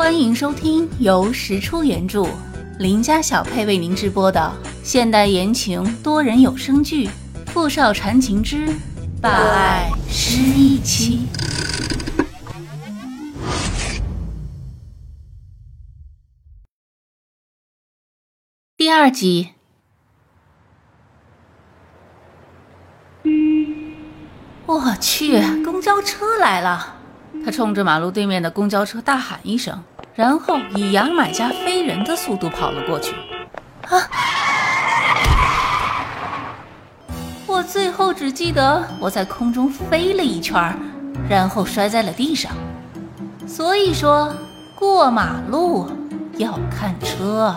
欢迎收听由石出原著、林家小配为您直播的现代言情多人有声剧《富少缠情之霸爱失忆妻》第二集。我去，公交车来了！他冲着马路对面的公交车大喊一声。然后以牙买加飞人的速度跑了过去。啊！我最后只记得我在空中飞了一圈，然后摔在了地上。所以说，过马路要看车。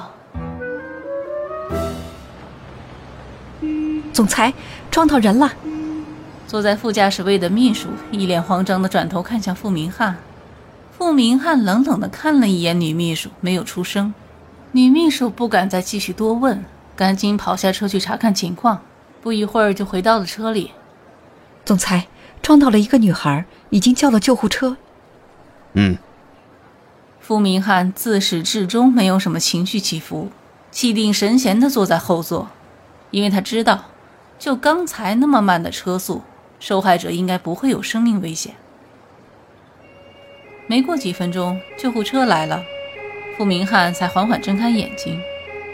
总裁，撞到人了！坐在副驾驶位的秘书一脸慌张的转头看向傅明翰。傅明翰冷冷的看了一眼女秘书，没有出声。女秘书不敢再继续多问，赶紧跑下车去查看情况。不一会儿就回到了车里。总裁撞到了一个女孩，已经叫了救护车。嗯。傅明翰自始至终没有什么情绪起伏，气定神闲地坐在后座，因为他知道，就刚才那么慢的车速，受害者应该不会有生命危险。没过几分钟，救护车来了，傅明翰才缓缓睁开眼睛。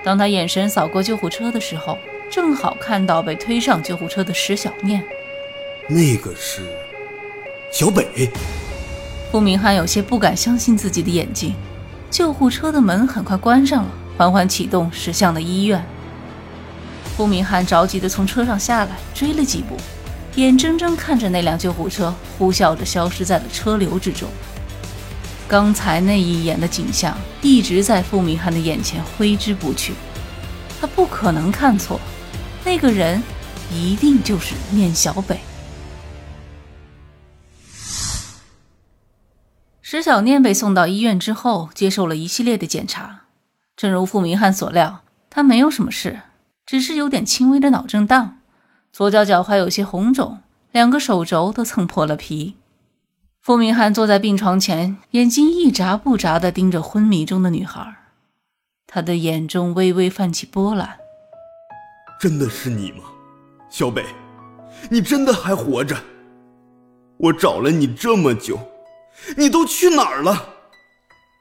当他眼神扫过救护车的时候，正好看到被推上救护车的石小念。那个是小北。傅明翰有些不敢相信自己的眼睛。救护车的门很快关上了，缓缓启动，驶向了医院。傅明翰着急地从车上下来，追了几步，眼睁睁看着那辆救护车呼啸着消失在了车流之中。刚才那一眼的景象一直在傅明翰的眼前挥之不去，他不可能看错，那个人一定就是念小北。石小念被送到医院之后，接受了一系列的检查，正如傅明翰所料，他没有什么事，只是有点轻微的脑震荡，左脚脚踝有些红肿，两个手肘都蹭破了皮。傅明翰坐在病床前，眼睛一眨不眨地盯着昏迷中的女孩，他的眼中微微泛起波澜。真的是你吗，小北？你真的还活着？我找了你这么久，你都去哪儿了？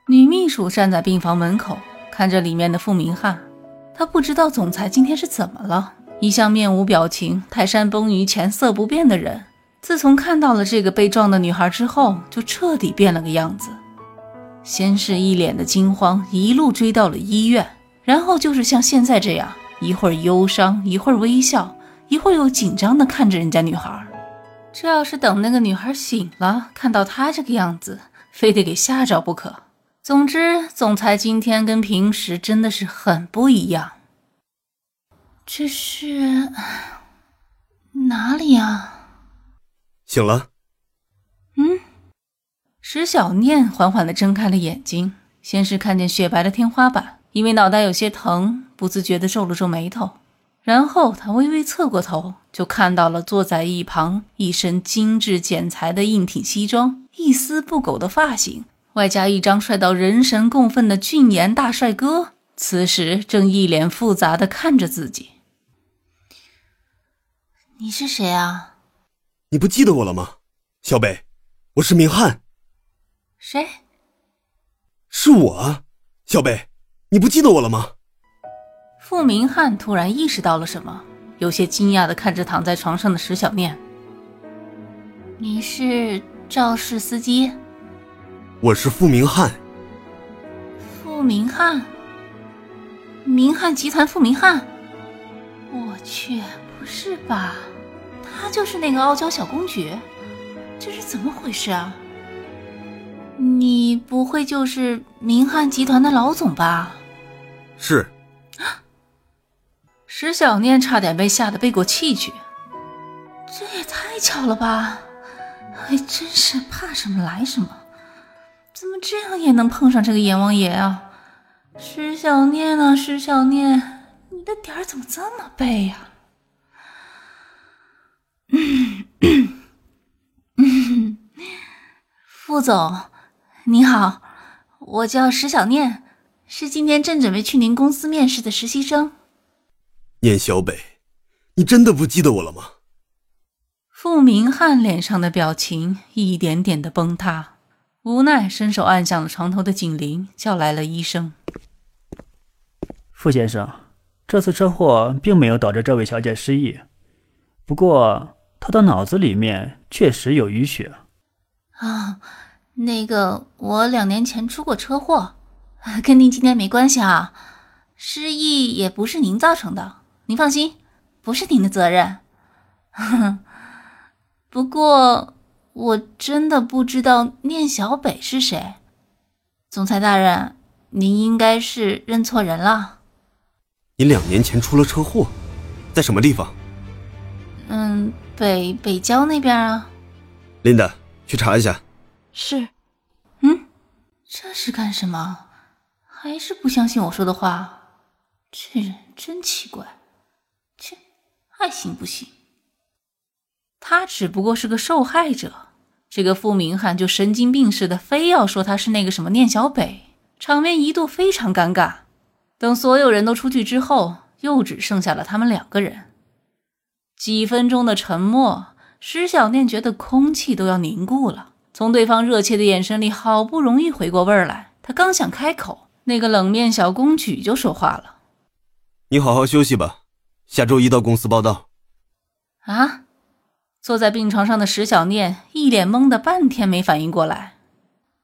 女秘书站在病房门口，看着里面的傅明翰，她不知道总裁今天是怎么了，一向面无表情、泰山崩于前色不变的人。自从看到了这个被撞的女孩之后，就彻底变了个样子。先是一脸的惊慌，一路追到了医院，然后就是像现在这样，一会儿忧伤，一会儿微笑，一会儿又紧张的看着人家女孩。这要是等那个女孩醒了，看到他这个样子，非得给吓着不可。总之，总裁今天跟平时真的是很不一样。这是哪里啊？醒了。嗯，石小念缓缓的睁开了眼睛，先是看见雪白的天花板，因为脑袋有些疼，不自觉的皱了皱眉头。然后他微微侧过头，就看到了坐在一旁一身精致剪裁的硬挺西装，一丝不苟的发型，外加一张帅到人神共愤的俊颜大帅哥，此时正一脸复杂的看着自己。你是谁啊？你不记得我了吗，小北？我是明翰。谁？是我啊，小北。你不记得我了吗？傅明翰突然意识到了什么，有些惊讶的看着躺在床上的石小念。你是肇事司机？我是傅明翰。傅明翰？明翰集团傅明翰？我去，不是吧？她就是那个傲娇小公举，这是怎么回事啊？你不会就是明翰集团的老总吧？是。石小念差点被吓得背过气去。这也太巧了吧！还真是怕什么来什么，怎么这样也能碰上这个阎王爷啊？石小念啊，石小念，你的点儿怎么这么背呀？副总，您好，我叫石小念，是今天正准备去您公司面试的实习生。念小北，你真的不记得我了吗？傅明翰脸上的表情一点点的崩塌，无奈伸手按响了床头的警铃，叫来了医生。傅先生，这次车祸并没有导致这位小姐失忆，不过她的脑子里面确实有淤血。啊，那个，我两年前出过车祸，跟您今天没关系啊。失忆也不是您造成的，您放心，不是您的责任。不过，我真的不知道念小北是谁。总裁大人，您应该是认错人了。你两年前出了车祸，在什么地方？嗯，北北郊那边啊。琳达，去查一下。是。嗯，这是干什么？还是不相信我说的话？这人真奇怪。切，爱信不信。他只不过是个受害者，这个傅明翰就神经病似的，非要说他是那个什么念小北，场面一度非常尴尬。等所有人都出去之后，又只剩下了他们两个人。几分钟的沉默，石小念觉得空气都要凝固了。从对方热切的眼神里，好不容易回过味儿来，他刚想开口，那个冷面小公举就说话了：“你好好休息吧，下周一到公司报道。”啊！坐在病床上的石小念一脸懵的，半天没反应过来。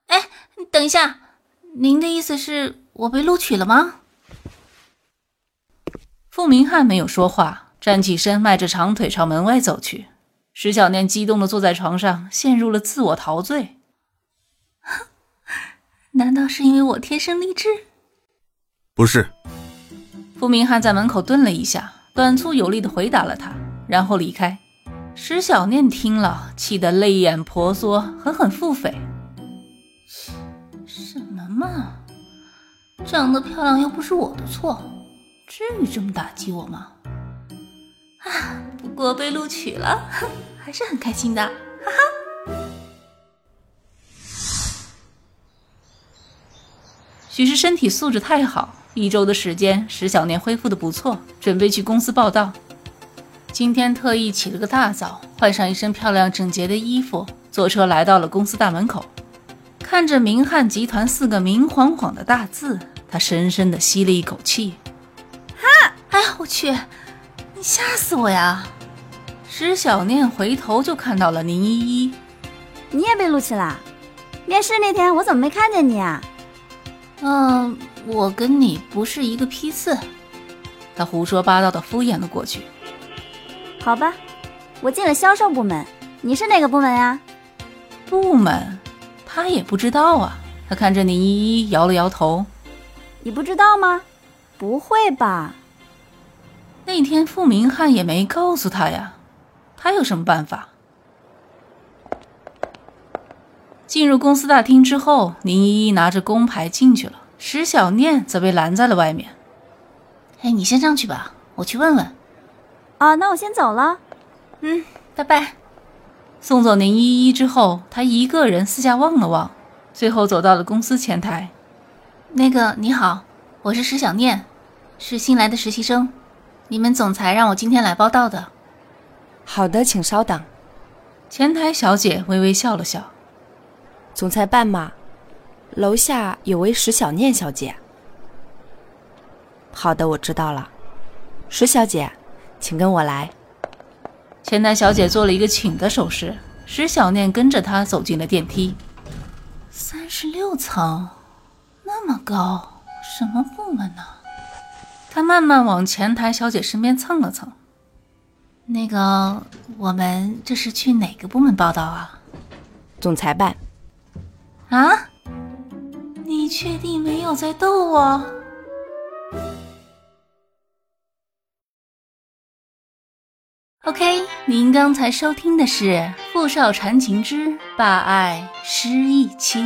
哎，等一下，您的意思是我被录取了吗？傅明翰没有说话，站起身，迈着长腿朝门外走去。石小念激动的坐在床上，陷入了自我陶醉。难道是因为我天生丽质？不是。傅明翰在门口顿了一下，短促有力的回答了他，然后离开。石小念听了，气得泪眼婆娑，狠狠腹诽：“什么嘛，长得漂亮又不是我的错，至于这么打击我吗？啊，不过被录取了，还是很开心的，哈哈。”许是身体素质太好，一周的时间，石小念恢复的不错，准备去公司报道。今天特意起了个大早，换上一身漂亮整洁的衣服，坐车来到了公司大门口。看着“明翰集团”四个明晃晃的大字，他深深的吸了一口气。啊！哎呀，我去！你吓死我呀！石小念回头就看到了林依依。你也被录取了？面试那天我怎么没看见你啊？嗯，我跟你不是一个批次。他胡说八道的敷衍了过去。好吧，我进了销售部门，你是哪个部门呀？部门，他也不知道啊。他看着林依依，摇了摇头。你不知道吗？不会吧？那天傅明翰也没告诉他呀，他有什么办法？进入公司大厅之后，林依依拿着工牌进去了，石小念则被拦在了外面。哎，你先上去吧，我去问问。啊，那我先走了。嗯，拜拜。送走林依依之后，他一个人四下望了望，最后走到了公司前台。那个，你好，我是石小念，是新来的实习生。你们总裁让我今天来报道的。好的，请稍等。前台小姐微微笑了笑。总裁办吗？楼下有位石小念小姐。好的，我知道了。石小姐。请跟我来。前台小姐做了一个请的手势，石小念跟着她走进了电梯。三十六层，那么高，什么部门呢？她慢慢往前台小姐身边蹭了蹭。那个，我们这是去哪个部门报道啊？总裁办。啊？你确定没有在逗我？OK，您刚才收听的是《富少缠情之霸爱失忆妻》。